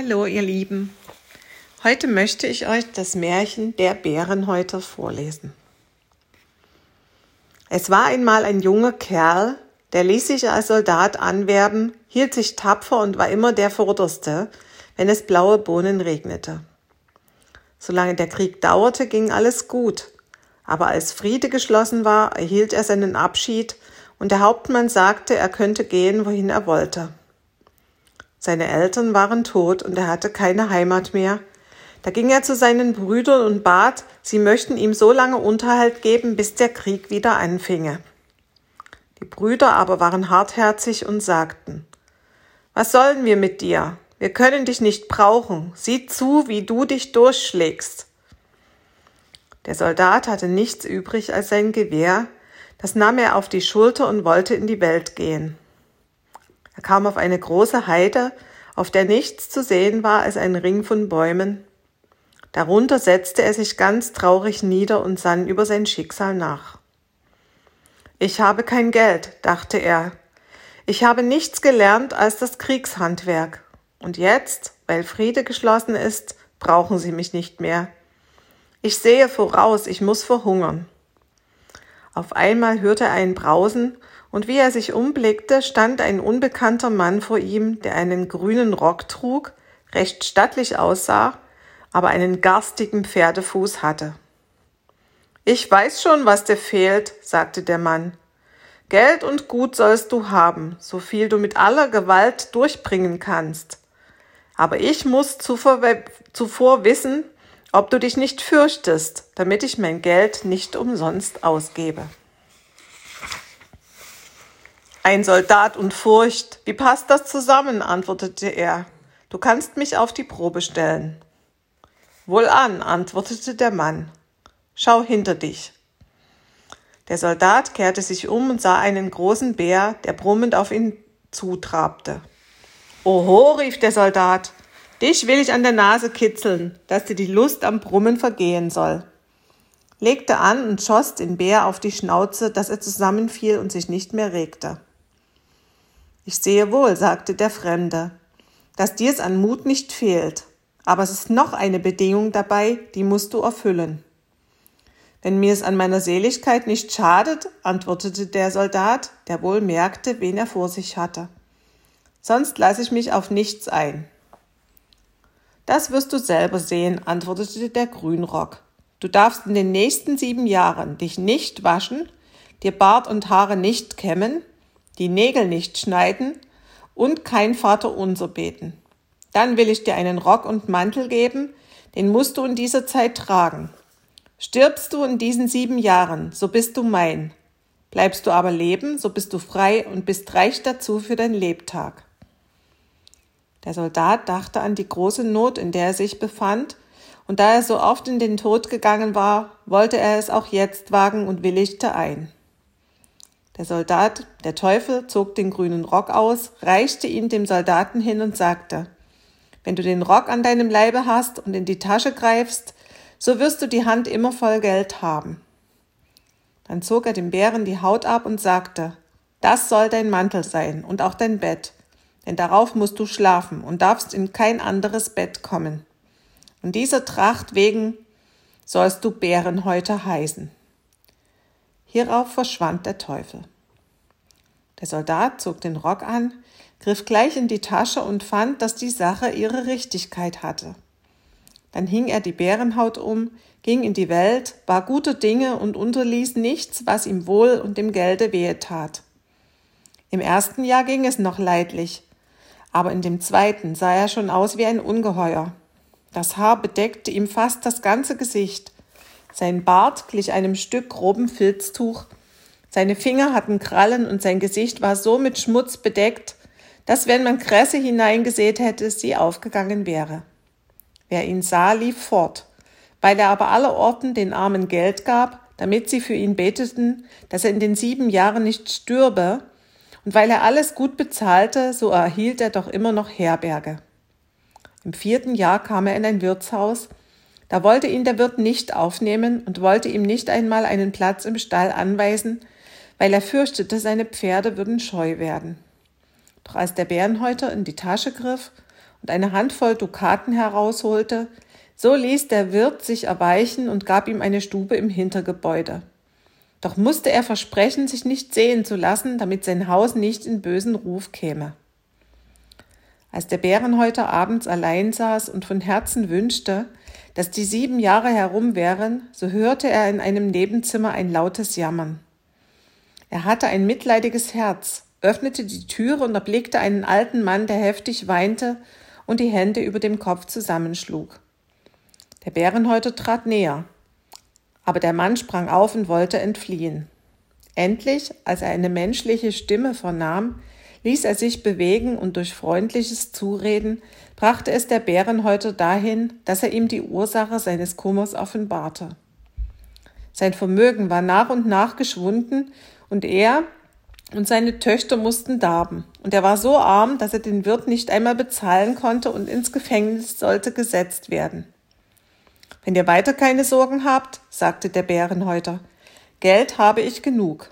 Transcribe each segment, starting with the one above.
Hallo ihr Lieben. Heute möchte ich euch das Märchen Der Bärenhäuter vorlesen. Es war einmal ein junger Kerl, der ließ sich als Soldat anwerben, hielt sich tapfer und war immer der Vorderste, wenn es blaue Bohnen regnete. Solange der Krieg dauerte, ging alles gut, aber als Friede geschlossen war, erhielt er seinen Abschied und der Hauptmann sagte, er könnte gehen, wohin er wollte. Seine Eltern waren tot und er hatte keine Heimat mehr. Da ging er zu seinen Brüdern und bat, sie möchten ihm so lange Unterhalt geben, bis der Krieg wieder anfinge. Die Brüder aber waren hartherzig und sagten, Was sollen wir mit dir? Wir können dich nicht brauchen. Sieh zu, wie du dich durchschlägst. Der Soldat hatte nichts übrig als sein Gewehr, das nahm er auf die Schulter und wollte in die Welt gehen. Er kam auf eine große Heide, auf der nichts zu sehen war als ein Ring von Bäumen. Darunter setzte er sich ganz traurig nieder und sann über sein Schicksal nach. Ich habe kein Geld, dachte er. Ich habe nichts gelernt als das Kriegshandwerk. Und jetzt, weil Friede geschlossen ist, brauchen sie mich nicht mehr. Ich sehe voraus, ich muss verhungern. Auf einmal hörte er ein Brausen und wie er sich umblickte, stand ein unbekannter Mann vor ihm, der einen grünen Rock trug, recht stattlich aussah, aber einen garstigen Pferdefuß hatte. Ich weiß schon, was dir fehlt, sagte der Mann. Geld und Gut sollst du haben, so viel du mit aller Gewalt durchbringen kannst. Aber ich muss zuvor wissen, ob du dich nicht fürchtest, damit ich mein Geld nicht umsonst ausgebe. Ein Soldat und Furcht, wie passt das zusammen? antwortete er. Du kannst mich auf die Probe stellen. Wohlan, antwortete der Mann. Schau hinter dich. Der Soldat kehrte sich um und sah einen großen Bär, der brummend auf ihn zutrabte. Oho, rief der Soldat, dich will ich an der Nase kitzeln, dass dir die Lust am Brummen vergehen soll. Legte an und schoss den Bär auf die Schnauze, dass er zusammenfiel und sich nicht mehr regte. Ich sehe wohl, sagte der Fremde, dass dir's an Mut nicht fehlt, aber es ist noch eine Bedingung dabei, die musst du erfüllen. Wenn mir es an meiner Seligkeit nicht schadet, antwortete der Soldat, der wohl merkte, wen er vor sich hatte. Sonst lasse ich mich auf nichts ein. Das wirst du selber sehen, antwortete der Grünrock. Du darfst in den nächsten sieben Jahren dich nicht waschen, dir Bart und Haare nicht kämmen, die Nägel nicht schneiden und kein Vaterunser beten. Dann will ich dir einen Rock und Mantel geben, den musst du in dieser Zeit tragen. Stirbst du in diesen sieben Jahren, so bist du mein. Bleibst du aber leben, so bist du frei und bist reich dazu für dein Lebtag. Der Soldat dachte an die große Not, in der er sich befand, und da er so oft in den Tod gegangen war, wollte er es auch jetzt wagen und willigte ein. Der Soldat, der Teufel, zog den grünen Rock aus, reichte ihn dem Soldaten hin und sagte, wenn du den Rock an deinem Leibe hast und in die Tasche greifst, so wirst du die Hand immer voll Geld haben. Dann zog er dem Bären die Haut ab und sagte, das soll dein Mantel sein und auch dein Bett, denn darauf musst du schlafen und darfst in kein anderes Bett kommen. Und dieser Tracht wegen sollst du Bärenhäuter heißen. Hierauf verschwand der Teufel. Der Soldat zog den Rock an, griff gleich in die Tasche und fand, dass die Sache ihre Richtigkeit hatte. Dann hing er die Bärenhaut um, ging in die Welt, war guter Dinge und unterließ nichts, was ihm wohl und dem Gelde wehe tat. Im ersten Jahr ging es noch leidlich, aber in dem zweiten sah er schon aus wie ein Ungeheuer. Das Haar bedeckte ihm fast das ganze Gesicht, sein Bart glich einem Stück groben Filztuch, seine Finger hatten Krallen und sein Gesicht war so mit Schmutz bedeckt, dass wenn man Kresse hineingesät hätte, sie aufgegangen wäre. Wer ihn sah, lief fort, weil er aber allerorten den Armen Geld gab, damit sie für ihn beteten, dass er in den sieben Jahren nicht stürbe, und weil er alles gut bezahlte, so erhielt er doch immer noch Herberge. Im vierten Jahr kam er in ein Wirtshaus, da wollte ihn der Wirt nicht aufnehmen und wollte ihm nicht einmal einen Platz im Stall anweisen, weil er fürchtete, seine Pferde würden scheu werden. Doch als der Bärenhäuter in die Tasche griff und eine Handvoll Dukaten herausholte, so ließ der Wirt sich erweichen und gab ihm eine Stube im Hintergebäude. Doch musste er versprechen, sich nicht sehen zu lassen, damit sein Haus nicht in bösen Ruf käme. Als der Bärenhäuter abends allein saß und von Herzen wünschte, dass die sieben Jahre herum wären, so hörte er in einem Nebenzimmer ein lautes Jammern. Er hatte ein mitleidiges Herz, öffnete die Türe und erblickte einen alten Mann, der heftig weinte und die Hände über dem Kopf zusammenschlug. Der Bärenhäuter trat näher, aber der Mann sprang auf und wollte entfliehen. Endlich, als er eine menschliche Stimme vernahm, ließ er sich bewegen und durch freundliches Zureden brachte es der Bärenhäuter dahin, dass er ihm die Ursache seines Kummers offenbarte. Sein Vermögen war nach und nach geschwunden und er und seine Töchter mussten darben. Und er war so arm, dass er den Wirt nicht einmal bezahlen konnte und ins Gefängnis sollte gesetzt werden. Wenn ihr weiter keine Sorgen habt, sagte der Bärenhäuter, Geld habe ich genug.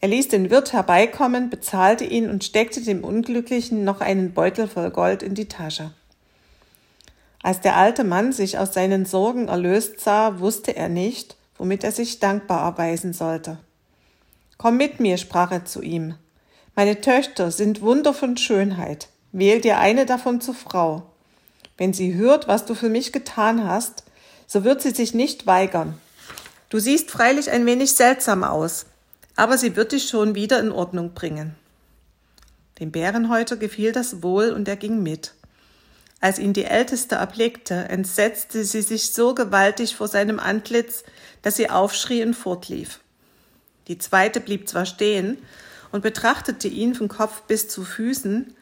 Er ließ den Wirt herbeikommen, bezahlte ihn und steckte dem Unglücklichen noch einen Beutel voll Gold in die Tasche. Als der alte Mann sich aus seinen Sorgen erlöst sah, wusste er nicht, womit er sich dankbar erweisen sollte. Komm mit mir, sprach er zu ihm. Meine Töchter sind Wunder von Schönheit. Wähl dir eine davon zur Frau. Wenn sie hört, was du für mich getan hast, so wird sie sich nicht weigern. Du siehst freilich ein wenig seltsam aus, aber sie wird dich schon wieder in Ordnung bringen. Dem Bärenhäuter gefiel das wohl und er ging mit. Als ihn die Älteste erblickte, entsetzte sie sich so gewaltig vor seinem Antlitz, dass sie aufschrie und fortlief. Die zweite blieb zwar stehen und betrachtete ihn von Kopf bis zu Füßen,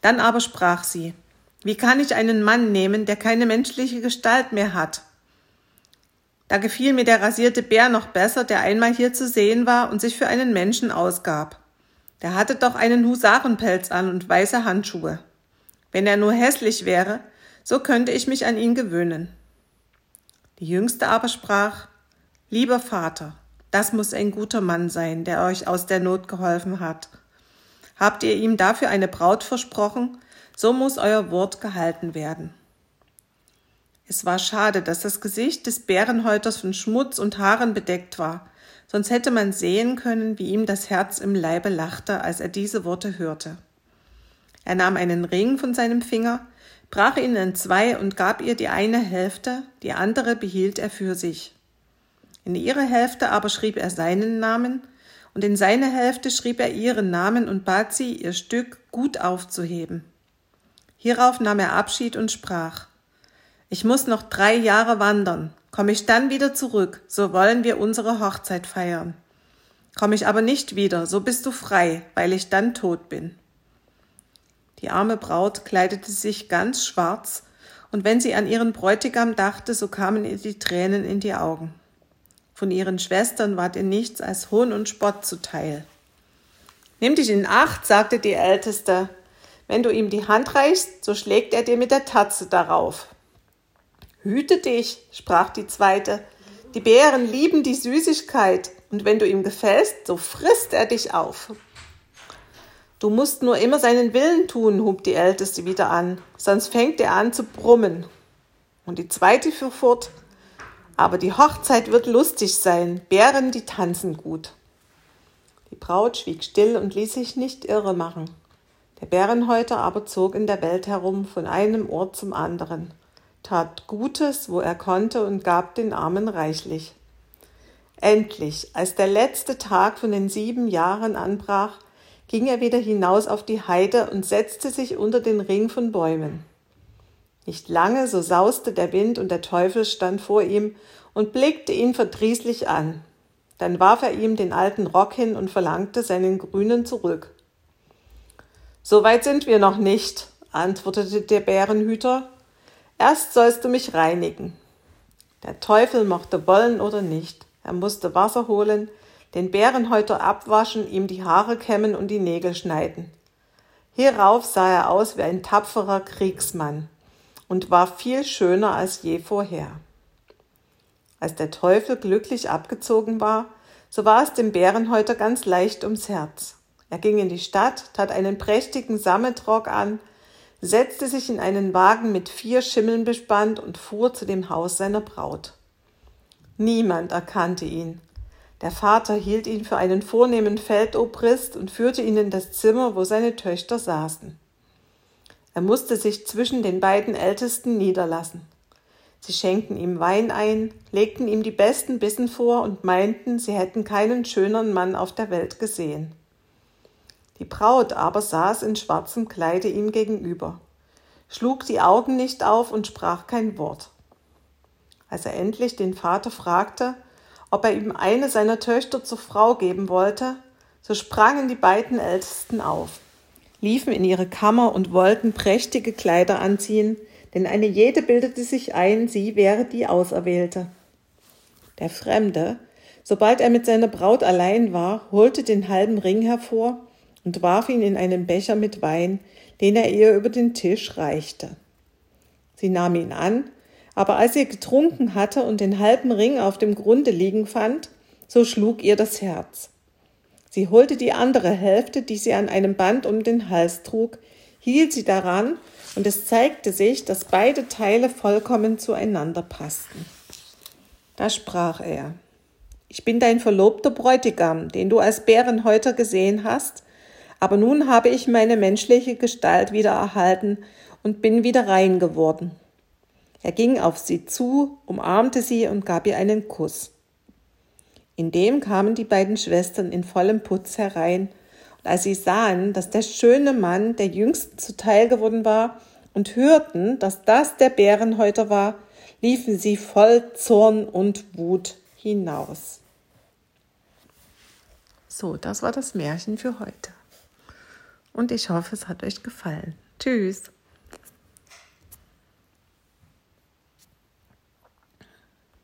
dann aber sprach sie, wie kann ich einen Mann nehmen, der keine menschliche Gestalt mehr hat? Da gefiel mir der rasierte Bär noch besser, der einmal hier zu sehen war und sich für einen Menschen ausgab. Der hatte doch einen Husarenpelz an und weiße Handschuhe. Wenn er nur hässlich wäre, so könnte ich mich an ihn gewöhnen. Die Jüngste aber sprach, Lieber Vater, das muss ein guter Mann sein, der euch aus der Not geholfen hat. Habt ihr ihm dafür eine Braut versprochen, so muss euer Wort gehalten werden. Es war schade, dass das Gesicht des Bärenhäuters von Schmutz und Haaren bedeckt war, sonst hätte man sehen können, wie ihm das Herz im Leibe lachte, als er diese Worte hörte. Er nahm einen Ring von seinem Finger, brach ihn in zwei und gab ihr die eine Hälfte, die andere behielt er für sich. In ihre Hälfte aber schrieb er seinen Namen, und in seine Hälfte schrieb er ihren Namen und bat sie, ihr Stück gut aufzuheben. Hierauf nahm er Abschied und sprach ich muss noch drei Jahre wandern. Komme ich dann wieder zurück, so wollen wir unsere Hochzeit feiern. Komme ich aber nicht wieder, so bist du frei, weil ich dann tot bin. Die arme Braut kleidete sich ganz schwarz, und wenn sie an ihren Bräutigam dachte, so kamen ihr die Tränen in die Augen. Von ihren Schwestern ward ihr nichts als Hohn und Spott zuteil. Nimm dich in Acht, sagte die Älteste. Wenn du ihm die Hand reichst, so schlägt er dir mit der Tatze darauf. Hüte dich, sprach die zweite, die Bären lieben die Süßigkeit, und wenn du ihm gefällst, so frisst er dich auf. Du musst nur immer seinen Willen tun, hub die Älteste wieder an, sonst fängt er an zu brummen. Und die zweite fuhr fort, aber die Hochzeit wird lustig sein, Bären, die tanzen gut. Die Braut schwieg still und ließ sich nicht irre machen. Der Bärenhäuter aber zog in der Welt herum von einem Ort zum anderen tat Gutes, wo er konnte, und gab den Armen reichlich. Endlich, als der letzte Tag von den sieben Jahren anbrach, ging er wieder hinaus auf die Heide und setzte sich unter den Ring von Bäumen. Nicht lange, so sauste der Wind und der Teufel stand vor ihm und blickte ihn verdrießlich an. Dann warf er ihm den alten Rock hin und verlangte seinen grünen zurück. So weit sind wir noch nicht, antwortete der Bärenhüter Erst sollst du mich reinigen. Der Teufel mochte wollen oder nicht. Er musste Wasser holen, den Bärenhäuter abwaschen, ihm die Haare kämmen und die Nägel schneiden. Hierauf sah er aus wie ein tapferer Kriegsmann und war viel schöner als je vorher. Als der Teufel glücklich abgezogen war, so war es dem Bärenhäuter ganz leicht ums Herz. Er ging in die Stadt, tat einen prächtigen Sammetrock an, setzte sich in einen Wagen mit vier Schimmeln bespannt und fuhr zu dem Haus seiner Braut. Niemand erkannte ihn. Der Vater hielt ihn für einen vornehmen Feldobrist und führte ihn in das Zimmer, wo seine Töchter saßen. Er musste sich zwischen den beiden Ältesten niederlassen. Sie schenkten ihm Wein ein, legten ihm die besten Bissen vor und meinten, sie hätten keinen schöneren Mann auf der Welt gesehen. Die Braut aber saß in schwarzem Kleide ihm gegenüber, schlug die Augen nicht auf und sprach kein Wort. Als er endlich den Vater fragte, ob er ihm eine seiner Töchter zur Frau geben wollte, so sprangen die beiden Ältesten auf, liefen in ihre Kammer und wollten prächtige Kleider anziehen, denn eine jede bildete sich ein, sie wäre die Auserwählte. Der Fremde, sobald er mit seiner Braut allein war, holte den halben Ring hervor und warf ihn in einen Becher mit Wein, den er ihr über den Tisch reichte. Sie nahm ihn an, aber als sie getrunken hatte und den halben Ring auf dem Grunde liegen fand, so schlug ihr das Herz. Sie holte die andere Hälfte, die sie an einem Band um den Hals trug, hielt sie daran, und es zeigte sich, dass beide Teile vollkommen zueinander passten. Da sprach er Ich bin dein verlobter Bräutigam, den du als Bärenhäuter gesehen hast, aber nun habe ich meine menschliche Gestalt wieder erhalten und bin wieder rein geworden. Er ging auf sie zu, umarmte sie und gab ihr einen Kuss. Indem kamen die beiden Schwestern in vollem Putz herein, und als sie sahen, dass der schöne Mann der jüngsten zuteil geworden war, und hörten, dass das der Bärenhäuter war, liefen sie voll Zorn und Wut hinaus. So, das war das Märchen für heute. Und ich hoffe, es hat euch gefallen. Tschüss.